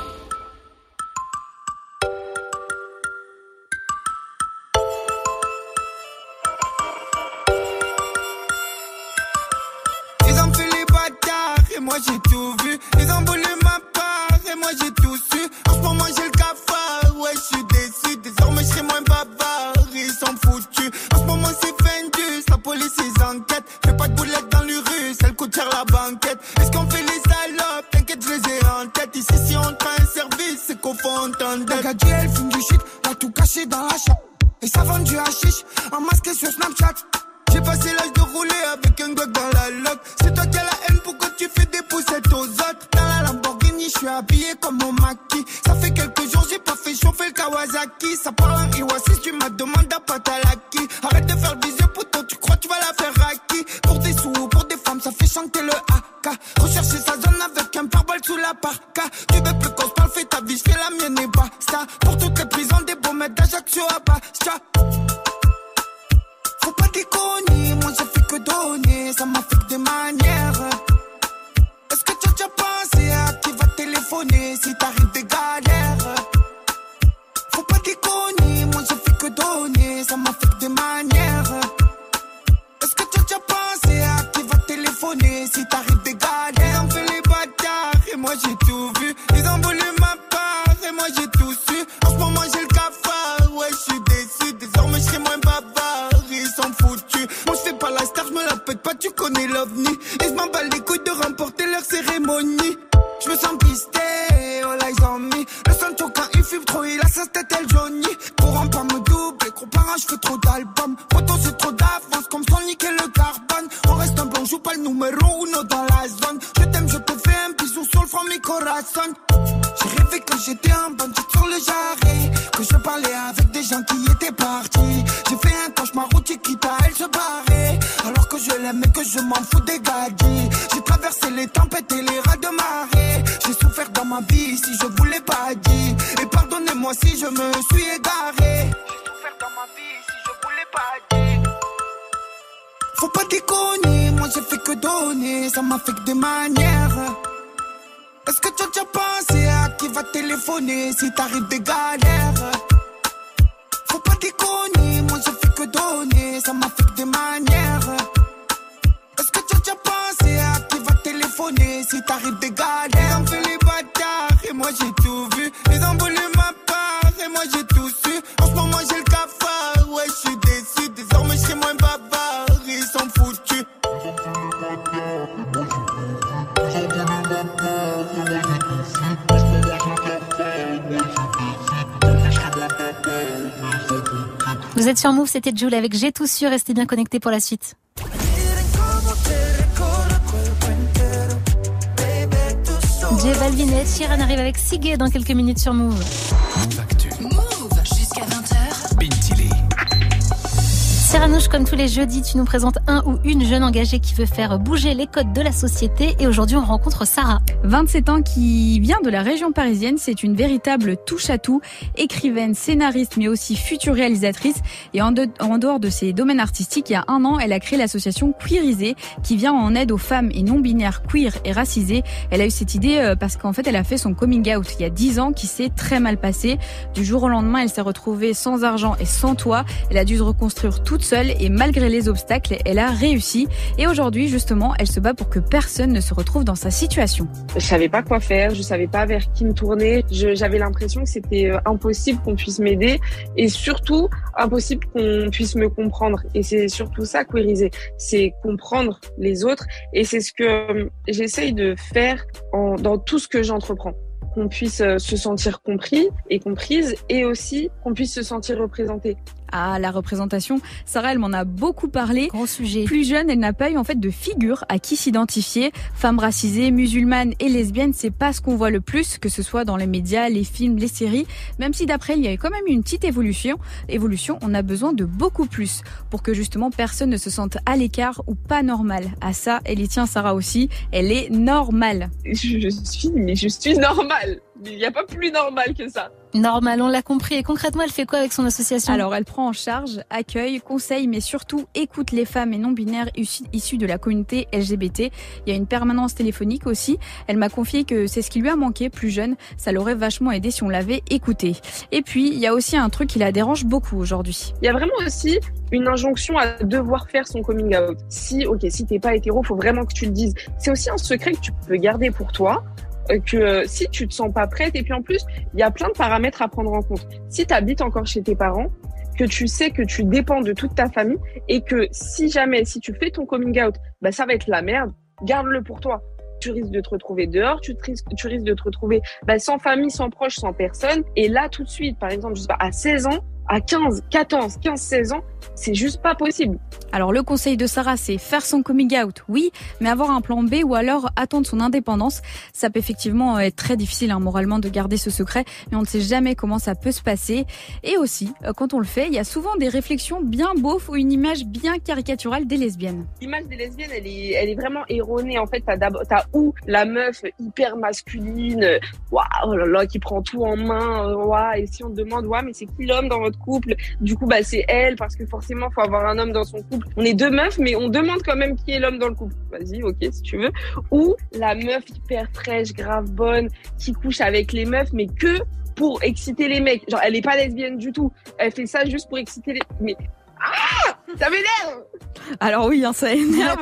Qu'on fait entendre. La elle fume du shit, a tout caché dans la chambre. Et ça vend du hashish, en masqué sur Snapchat. J'ai passé l'âge de rouler avec un gog dans la loque. C'est toi qui as la haine, pourquoi tu fais des poussettes aux autres? Dans la Lamborghini, je suis habillé comme mon maquis. Ça fait quelques jours, j'ai pas fait chauffer le Kawasaki. Ça parle en Iwasis, tu m'as pas. Faut pas déconner, moi j'ai fait que donner, ça m'a fait que des manières. Est-ce que tu as déjà pensé à qui va téléphoner si t'arrives des galères? Faut pas déconner, moi j'ai fait que donner, ça m'a fait que des manières. Est-ce que tu as déjà pensé à qui va téléphoner si t'arrives des galères? Ils ont fait les bâtards et moi j'ai tout vu. Ils ont Vous êtes sur Move, c'était Jules avec J'ai tout su, restez bien connectés pour la suite. J Balvin et arrive avec Sigé dans quelques minutes sur Move. Move jusqu'à 20h. Bintili. C'est Cyranouche, comme tous les jeudis, tu nous présentes un ou une jeune engagée qui veut faire bouger les codes de la société. Et aujourd'hui, on rencontre Sarah. 27 ans qui vient de la région parisienne. C'est une véritable touche à tout. Écrivaine, scénariste, mais aussi future réalisatrice. Et en, dehors de ses domaines artistiques, il y a un an, elle a créé l'association Queerisée qui vient en aide aux femmes et non-binaires queer et racisées. Elle a eu cette idée euh, parce qu'en fait, elle a fait son coming out il y a 10 ans qui s'est très mal passé. Du jour au lendemain, elle s'est retrouvée sans argent et sans toit. Elle a dû se reconstruire toute seule et malgré les obstacles, elle a réussi. Et aujourd'hui, justement, elle se bat pour que personne ne se retrouve dans sa situation. Je savais pas quoi faire, je savais pas vers qui me tourner. J'avais l'impression que c'était euh, impossible qu'on puisse m'aider et surtout impossible qu'on puisse me comprendre. Et c'est surtout ça, queeriser, c'est comprendre les autres. Et c'est ce que euh, j'essaye de faire dans tout ce que j'entreprends qu'on puisse euh, se sentir compris et comprise et aussi qu'on puisse se sentir représenté à la représentation. Sarah, elle m'en a beaucoup parlé. Grand sujet. Plus jeune, elle n'a pas eu en fait de figure à qui s'identifier. Femme racisée, musulmane et lesbienne, c'est pas ce qu'on voit le plus, que ce soit dans les médias, les films, les séries. Même si d'après elle, il y avait quand même une petite évolution. Évolution, on a besoin de beaucoup plus pour que justement personne ne se sente à l'écart ou pas normal. À ça, elle y tient Sarah aussi. Elle est normale. Je suis, mais je suis normale. Il n'y a pas plus normal que ça. Normal, on l'a compris. Et concrètement, elle fait quoi avec son association? Alors, elle prend en charge, accueille, conseille, mais surtout écoute les femmes et non-binaires issues de la communauté LGBT. Il y a une permanence téléphonique aussi. Elle m'a confié que c'est ce qui lui a manqué plus jeune. Ça l'aurait vachement aidé si on l'avait écouté. Et puis, il y a aussi un truc qui la dérange beaucoup aujourd'hui. Il y a vraiment aussi une injonction à devoir faire son coming out. Si, ok, si t'es pas hétéro, faut vraiment que tu le dises. C'est aussi un secret que tu peux garder pour toi que euh, si tu te sens pas prête, et puis en plus, il y a plein de paramètres à prendre en compte. Si tu habites encore chez tes parents, que tu sais que tu dépends de toute ta famille et que si jamais, si tu fais ton coming out, bah, ça va être la merde, garde-le pour toi. Tu risques de te retrouver dehors, tu, risques, tu risques de te retrouver bah, sans famille, sans proche, sans personne. Et là, tout de suite, par exemple, je sais pas, à 16 ans, à 15, 14, 15, 16 ans, c'est juste pas possible. Alors le conseil de Sarah, c'est faire son coming out, oui, mais avoir un plan B ou alors attendre son indépendance. Ça peut effectivement être très difficile hein, moralement de garder ce secret, mais on ne sait jamais comment ça peut se passer. Et aussi, euh, quand on le fait, il y a souvent des réflexions bien beaufs ou une image bien caricaturale des lesbiennes. L'image des lesbiennes, elle est, elle est vraiment erronée. En fait, t'as as où la meuf hyper masculine, waouh, oh là là, qui prend tout en main, waouh, et si on te demande, waouh, mais c'est qui l'homme dans votre couple Du coup, bah c'est elle parce que forcément, faut avoir un homme dans son couple. On est deux meufs, mais on demande quand même qui est l'homme dans le couple. Vas-y, ok, si tu veux. Ou la meuf hyper fraîche, grave bonne, qui couche avec les meufs, mais que pour exciter les mecs. Genre, elle est pas lesbienne du tout. Elle fait ça juste pour exciter les... Mais... Ah Ça m'énerve alors oui, hein, ça énerve.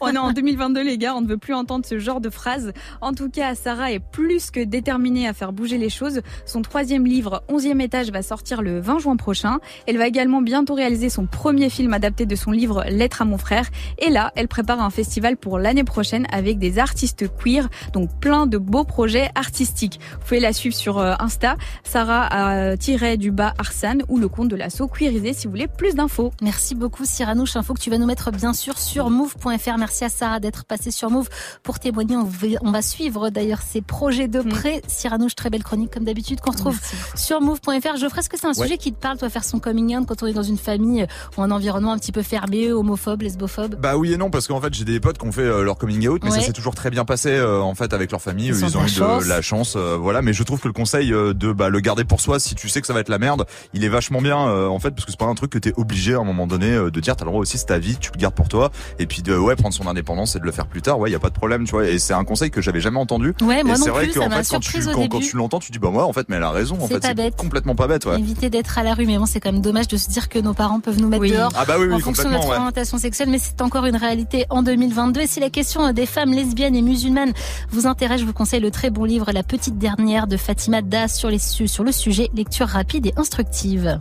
on est en 2022 les gars, on ne veut plus entendre ce genre de phrase. En tout cas, Sarah est plus que déterminée à faire bouger les choses. Son troisième livre, 11e étage, va sortir le 20 juin prochain. Elle va également bientôt réaliser son premier film adapté de son livre Lettre à mon frère. Et là, elle prépare un festival pour l'année prochaine avec des artistes queer, donc plein de beaux projets artistiques. Vous pouvez la suivre sur euh, Insta, Sarah a tiré du bas Arsane ou le compte de l'assaut queerisé si vous voulez plus d'infos. Merci beaucoup Cyranouche, info que tu vas nous mettre bien sûr sur move.fr. Merci à Sarah d'être passée sur Move pour témoigner. On va suivre d'ailleurs ses projets de près. Cyranouche, très belle chronique comme d'habitude qu'on retrouve sur move.fr. Geoffrey, est-ce que c'est un sujet qui te parle, toi, faire son coming out quand on est dans une famille ou un environnement un petit peu fermé, homophobe, lesbophobe? Bah oui et non, parce qu'en fait, j'ai des potes qui ont fait euh, leur coming out, mais ça s'est toujours très bien passé euh, en fait avec leur famille. Ils, ont eu de la chance, euh, voilà. Mais je trouve que le conseil de bah, le garder pour soi, si tu sais que ça va être la merde, il est vachement bien en fait, parce que c'est pas un truc que t'es obligé à un moment donné de dire. T'as le droit aussi, c'est ta vie, tu le gardes pour toi. Et puis de ouais prendre son indépendance et de le faire plus tard ouais il y a pas de problème tu vois. Et c'est un conseil que j'avais jamais entendu. Ouais moi et c'est vrai que en fait quand tu quand, tu l'entends tu dis bah moi en fait mais elle a raison en fait c'est complètement pas bête ouais. éviter d'être à la rue mais bon c'est quand même dommage de se dire que nos parents peuvent nous mettre dehors ah bah oui, en fonction de notre orientation sexuelle mais c'est encore une réalité en 2022 et si la question des femmes lesbiennes et musulmanes vous intéresse je vous conseille le très bon livre La petite dernière de Fatima Das sur les sur le sujet lecture rapide et instructive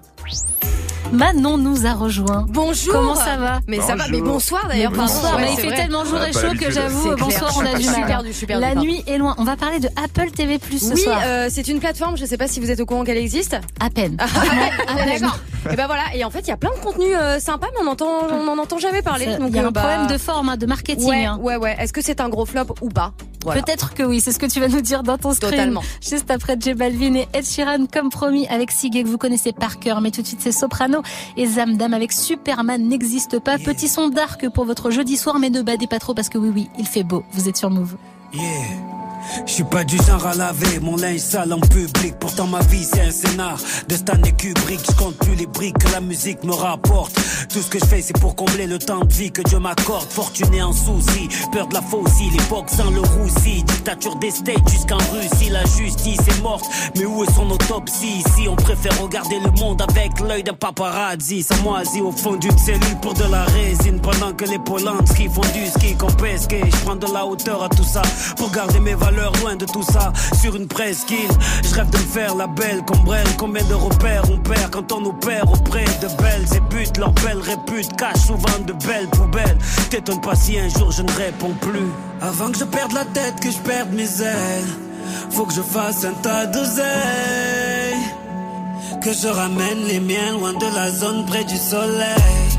Manon nous a rejoint. Bonjour. Comment ça va Mais ça va. Mais bonsoir d'ailleurs. Bonsoir. il fait tellement jour et chaud que j'avoue. Bonsoir, on a du mal. La nuit est loin. On va parler de Apple TV Plus ce oui, soir. Oui, euh, c'est une plateforme. Je ne sais pas si vous êtes au courant qu'elle existe. À peine. Ah, D'accord. Et ben voilà. Et en fait, il y a plein de contenus euh, sympas, mais on entend, n'en entend jamais parler. Il y a euh, un bah, problème de forme, hein, de marketing. Ouais, hein. ouais, ouais. Est-ce que c'est un gros flop ou pas? Voilà. Peut-être que oui, c'est ce que tu vas nous dire dans ton stream. Totalement. Juste après J Balvin et Ed Sheeran, comme promis, avec Sigue que vous connaissez par cœur. Mais tout de suite, c'est Soprano et Zamdam avec Superman n'existe pas. Petit son dark pour votre jeudi soir, mais ne badez pas trop parce que oui, oui, il fait beau. Vous êtes sur Move. Yeah. Je suis pas du genre à laver mon linge sale en public. Pourtant ma vie c'est un scénar de Stanley Kubrick. Je compte plus les briques que la musique me rapporte. Tout ce que je fais c'est pour combler le temps de vie que Dieu m'accorde. Fortuné en souci, peur de la faucille, l'époque sans le roussi. Dictature des States jusqu'en Russie, la justice est morte. Mais où est son autopsie? Ici on préfère regarder le monde avec l'œil d'un paparazzi. Ça au fond d'une cellule pour de la résine. Pendant que les Polanski font du ski qu'on pesque. Je prends de la hauteur à tout ça pour garder mes valeurs loin de tout ça. Sur une presqu'île, je rêve de me faire la belle comme Brel. Combien de repères on perd quand on opère auprès de belles et. Leur belle répute cache souvent de belles poubelles. T'étonne pas si un jour je ne réponds plus. Avant que je perde la tête, que je perde mes ailes. Faut que je fasse un tas d'oseille. Que je ramène les miens loin de la zone près du soleil.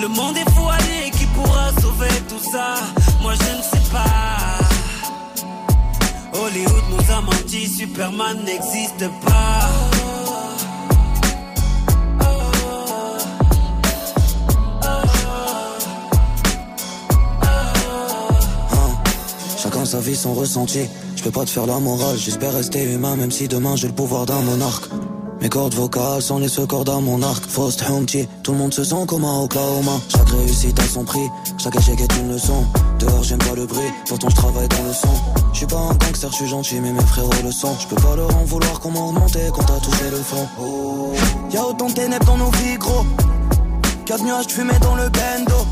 Le monde est fou, qui pourra sauver tout ça? Moi je ne sais pas. Hollywood nous a menti, Superman n'existe pas. Chacun sa vie, son ressenti. Je peux pas te faire la morale, j'espère rester humain, même si demain j'ai le pouvoir d'un monarque. Mes cordes vocales sont les seules cordes à mon arc. Faust Humpty, tout le monde se sent comme un Oklahoma. Chaque réussite a son prix, chaque échec est une leçon. Dehors j'aime pas le bruit, pourtant je travaille dans le son. Je suis pas un gangster, je suis gentil, mais mes frérots le sont. Je peux pas leur en vouloir m'a remonté quand t'as touché le fond. Oh. Y a autant de ténèbres dans nos vies, gros. Qu'à de fumée dans le bendo.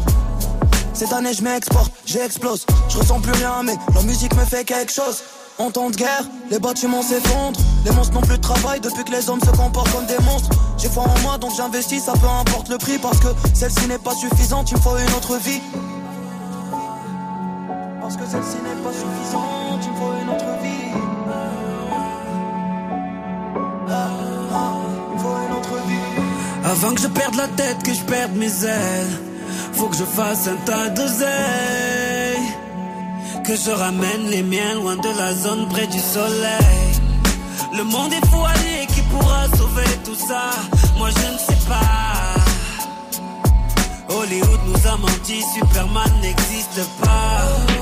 Cette année je m'exporte, j'explose. Je ressens plus rien, mais la musique me fait quelque chose. En temps de guerre, les bâtiments s'effondrent. Les monstres n'ont plus de travail depuis que les hommes se comportent comme des monstres. J'ai foi en moi donc j'investis, ça peu importe le prix. Parce que celle-ci n'est pas suffisante, il me faut une autre vie. Parce que celle-ci n'est pas suffisante, il me faut une autre vie. Ah, ah, il faut une autre vie. Avant que je perde la tête, que je perde mes ailes. Faut que je fasse un tas d'oseille. Que je ramène les miens loin de la zone près du soleil. Le monde est fou, allez, qui pourra sauver tout ça? Moi je ne sais pas. Hollywood nous a menti, Superman n'existe pas.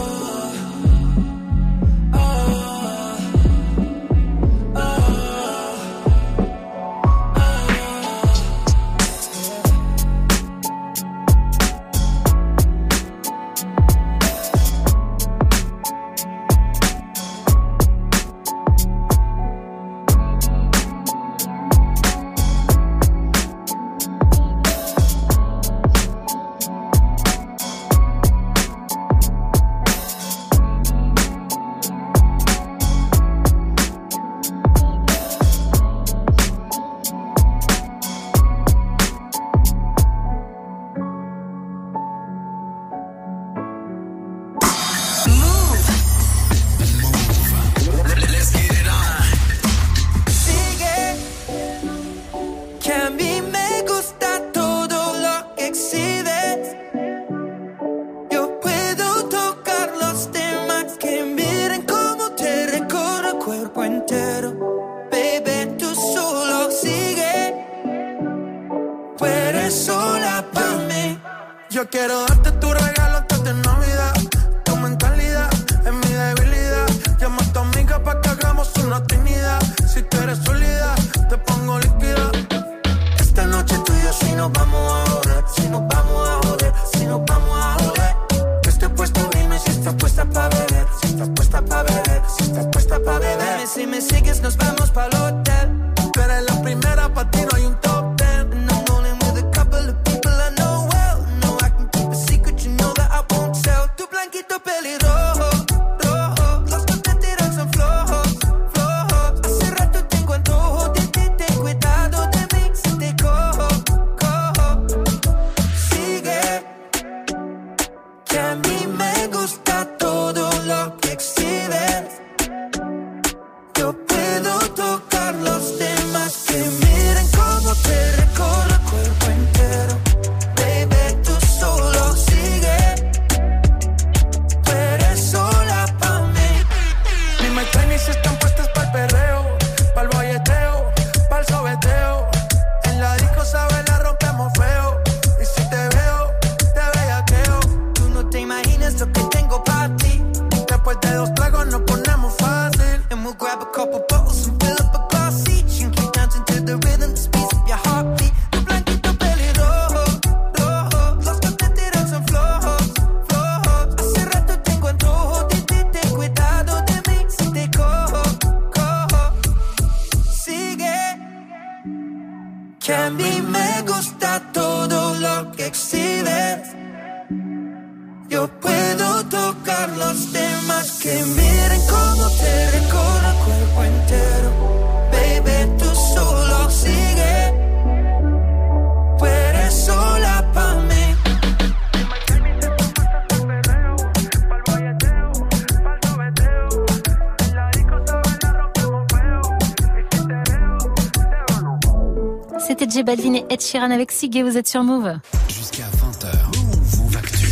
Sheeran avec Sig et vous êtes sur Move. Jusqu'à 20h. Move Actu.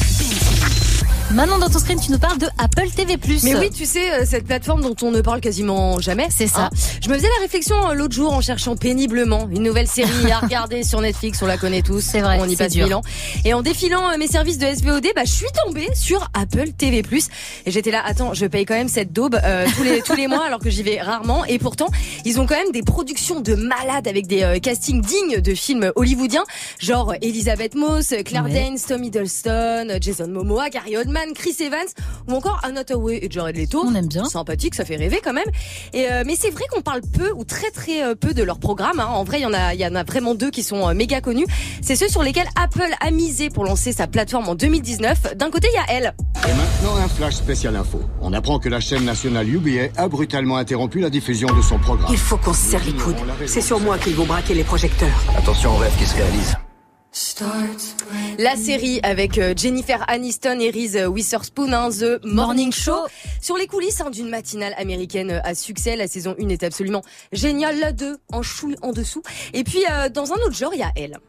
Manon, dans ton screen, tu nous parles de Apple TV+. Mais oui, tu sais, euh, cette plateforme dont on ne parle quasiment jamais. C'est ça. hein. Je me faisais la réflexion euh, l'autre jour en cherchant péniblement une nouvelle série à regarder sur Netflix, on la connaît tous. C'est vrai, On y passe mille ans. Et en défilant euh, mes services de SVOD, bah, je suis tombée sur Apple TV+. Et j'étais là, attends, je paye quand même cette daube euh, tous les tous les mois alors que j'y vais rarement. Et pourtant, ils ont quand même des productions de malades avec des euh, castings dignes de films hollywoodiens, genre Elisabeth Moss, Claire Ouais. Danes, Tom Hiddleston, Jason Momoa, Gary Oldman, Chris Evans ou encore Anna Hathaway et Jared Leto. On aime bien. Sympathique, ça fait rêver quand même. Et euh, mais c'est vrai qu'on parle peu ou très très euh, peu de leur programme. hein. En vrai, il y en a, il y en a vraiment deux qui sont euh, méga connus. C'est ceux sur lesquels Apple a misé pour lancer sa plateforme en 2019. D'un côté, il y a elle. Et maintenant, un flash spécial info. On apprend que la chaîne nationale UBA a brutalement interrompu la diffusion de son programme. Il faut qu'on se serre les coudes. C'est sur moi qu'ils vont braquer les projecteurs. Attention au rêve qui se réalise. La série avec euh, Jennifer Aniston et Reese Witherspoon, hein, The Morning Show. Sur les coulisses hein, d'une matinale américaine euh, à succès, la saison 1 est absolument géniale, la 2 en chouille en dessous. Et puis euh, dans un autre genre, il y a elle.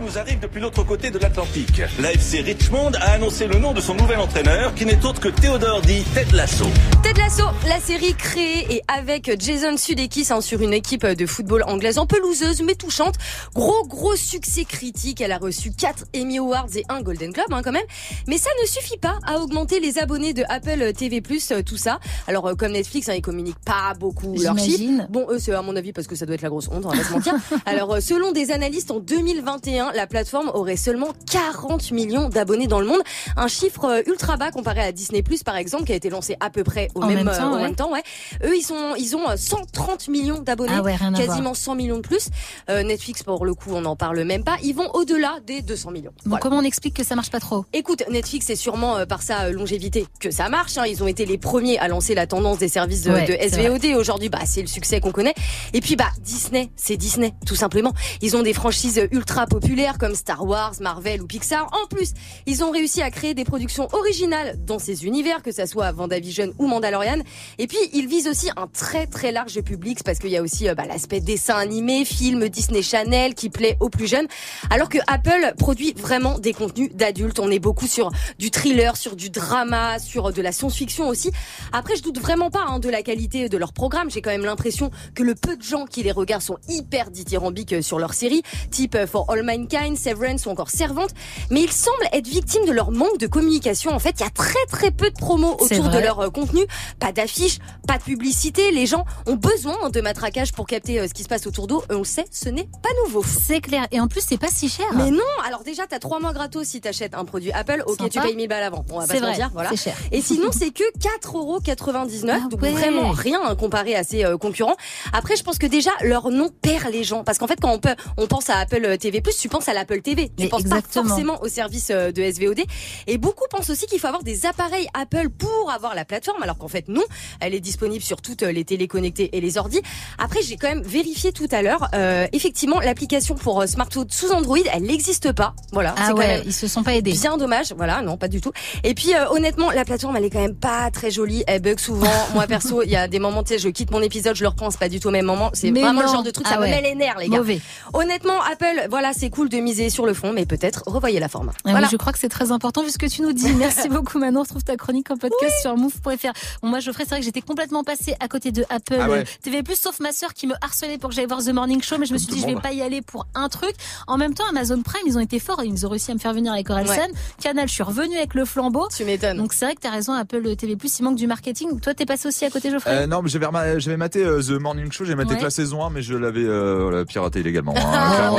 Nouvelle nous arrive depuis l'autre côté de l'Atlantique. L'AFC Richmond a annoncé le nom de son nouvel entraîneur, qui n'est autre que Théodore dit Ted Lasso. Ted Lasso, la série créée et avec Jason Sudeikis hein, sur une équipe de football anglaise un peu loseuse mais touchante. Gros gros succès critique. Elle a reçu 4 Emmy Awards et un Golden Globe hein, quand même. Mais ça ne suffit pas à augmenter les abonnés de Apple TV+, euh, tout ça. Alors euh, comme Netflix, hein, ils communiquent pas beaucoup leurs chiffres. Bon, eux c'est à mon avis parce que ça doit être la grosse honte, on va pas se mentir. Alors euh, selon des analystes en 2021, la plateforme aurait seulement 40 millions d'abonnés dans le monde, un chiffre euh, ultra bas comparé à Disney+ par exemple qui a été lancé à peu près au En même, même euh, au même temps, ouais. Eux, ils sont, ils ont euh, 130 millions d'abonnés, Ah ouais, quasiment voir. 100 millions de plus. Euh, Netflix, pour le coup, on n'en parle même pas. Ils vont au-delà des 200 millions. Bon, Voilà. comment on explique que ça marche pas trop? Écoute, Netflix, c'est sûrement euh, par sa euh, longévité que ça marche. hein. Ils ont été les premiers à lancer la tendance des services de, Ouais, de c'est SVOD. Aujourd'hui, bah, c'est le succès qu'on connaît. Et puis, bah, Disney, c'est Disney, tout simplement. Ils ont des franchises ultra populaires comme Star Wars, Marvel ou Pixar. En plus, ils ont réussi à créer des productions originales dans ces univers, que ça soit WandaVision ou Mandalorian. Et puis, ils visent aussi un très très large public parce qu'il y a aussi euh, bah, l'aspect dessin animé, film Disney Channel qui plaît aux plus jeunes. Alors que Apple produit vraiment des contenus d'adultes. On est beaucoup sur du thriller, sur du drama, sur de la science-fiction aussi. Après, je doute vraiment pas hein, de la qualité de leur programme. J'ai quand même l'impression que le peu de gens qui les regardent sont hyper dithyrambiques euh, sur leur série, type euh, For All Mankind, Severance ou encore Servante. Mais ils semblent être victimes de leur manque de communication. En fait, il y a très très peu de promos autour de leur euh, contenu. Pas d'affiches, pas de publicité. Les gens ont besoin de matraquage pour capter euh, ce qui se passe autour d'eux. Et On le sait, ce n'est pas nouveau. C'est clair. Et en plus, c'est pas si cher. Mais non, alors déjà, t'as trois mois gratos si t'achètes un produit Apple. Ok, Sympa. tu payes 1000 balles avant. On va pas se vrai, mentir, voilà. cher. Et sinon, c'est que 4,99€. Ah donc ouais. vraiment rien hein, comparé à ses euh, concurrents. Après, je pense que déjà, leur nom perd les gens. Parce qu'en fait, quand on, peut, on pense à Apple TV+, tu penses à l'Apple TV. Tu penses exactement. pas forcément au service euh, de SVOD. Et beaucoup pensent aussi qu'il faut avoir des appareils Apple pour avoir la plateforme. Alors qu'en fait, non. Elle est disponible sur toutes les télé connectées et les ordis. Après, j'ai quand même vérifié tout à l'heure. Euh, effectivement, l'application pour euh, smartphone sous Android, elle n'existe pas. Voilà. Ah c'est quand ouais, même ils se sont pas aidés. Bien dommage, voilà, non, pas du tout. Et puis euh, honnêtement, la plateforme, elle est quand même pas très jolie. Elle bug souvent. Moi perso, il y a des moments, tu sais, je quitte mon épisode, je le reprends, c'est pas du tout au même moment. C'est vraiment le genre de truc, Ah ça ouais. me met les nerfs, les gars. Mauvais. Honnêtement, Apple, voilà, c'est cool de miser sur le fond, mais peut-être revoyez la forme. Ah oui, je crois que c'est très important vu ce que tu nous dis. Merci beaucoup Manon. On retrouve ta chronique en podcast sur move.fr. Bon, moi, Geoffrey, c'est vrai que j'étais complètement passée à côté de Apple Ah ouais. euh, TV+, sauf ma sœur qui me harcelait pour que j'aille voir The Morning Show, mais je me suis dit, je vais pas y aller pour un truc. En même temps, Amazon Prime, ils ont été forts. Ils ont réussi à me faire venir avec Orelsan. Ouais. Canal, je suis revenue avec le flambeau. Tu m'étonnes. Donc c'est vrai que t'as raison, Apple TV+, il manque du marketing. Toi, t'es passé aussi à côté, Geoffrey? Euh, non, mais j'avais j'avais maté euh, The Morning Show, j'ai maté Ouais. que la saison 1, mais je l'avais euh, voilà, piraté illégalement. hein, Ah,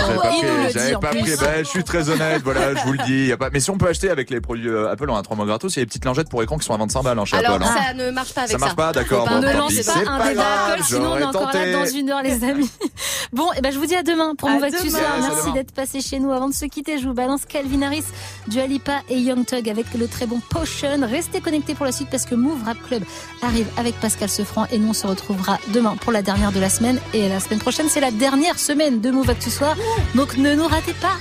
pas pris- en pas pris. Ben, je suis très honnête, voilà, je vous le dis. Y a pas... Mais si on peut acheter avec les produits euh, Apple, on a trois mois gratos. Il y a des petites lingettes pour écran qui sont à 25 balles hein, chez Alors Apple. hein. ça ne marche pas avec Ça ça. marche pas, d'accord. Bon, ne lance pas c'est un pas débat Apple, sinon on est encore tenté. là dans une heure, les amis. Bon, et ben je vous dis à demain pour Move Actu. Soir. Merci d'être passé chez nous. Avant de se quitter, je vous balance Calvin Harris, Dua Lipa et Young Thug avec le très bon Potion. Restez connectés pour la suite parce que Move Rap Club arrive avec Pascal Sefranc et nous on se retrouvera demain pour la dernière de la semaine. Et la semaine prochaine, c'est la dernière semaine de Move Actu Soir. Donc ne nous ratez pas.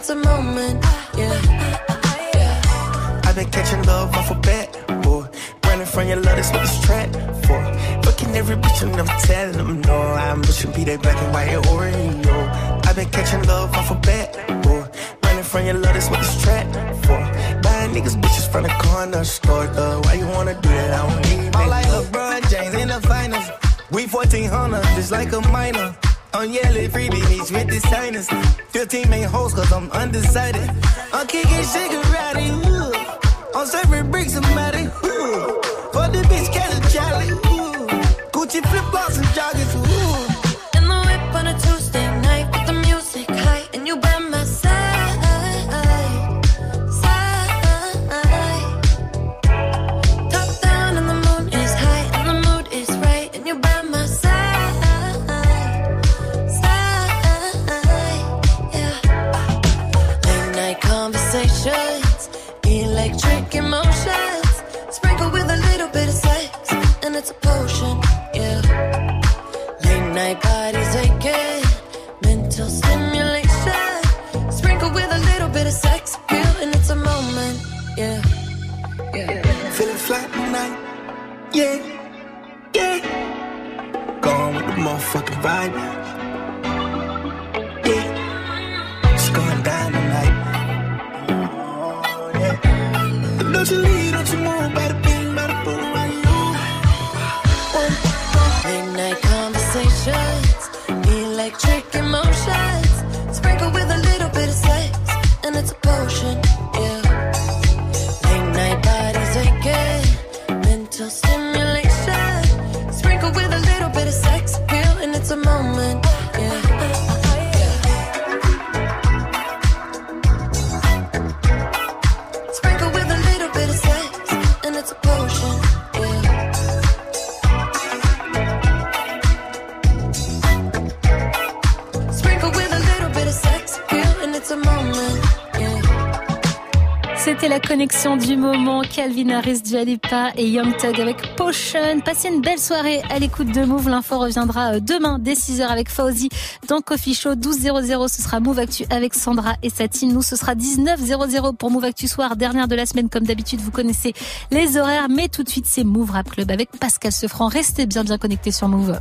It's a moment. Yeah. I've been catching love off a bat, boy. Running from your love, that's what this track for. Fucking every bitch and I'm telling them no. I'm pushing be that black and white Oreo. I've been catching love off a bat, boy. Running from your love, that's what this track for. Buying niggas bitches from the corner store, though. Why you wanna do that? I don't need I'm like LeBron James in the finals. We 1400, just like a minor. I'm yelling freebie meets with the signers. 15 main hoes, cause I'm undecided. I'm kicking shigarati, ooh. I'm serving bricks matty, ooh. For the bitch, catch a Charlie, ooh. Gucci flip flops and joggers, ooh. Calvin Harris, Dua Lipa et Young Thug avec Potion. Passez une belle soirée à l'écoute de Move. L'info reviendra euh, demain dès 6h avec Fauzi dans Coffee Show 12.00. Ce sera Move Actu avec Sandra et sa team. Nous, ce sera 19.00 pour Move Actu Soir. Dernière de la semaine, comme d'habitude, vous connaissez les horaires. Mais tout de suite, c'est Move Rap Club avec Pascal Sefranc. Restez bien bien connectés sur Move.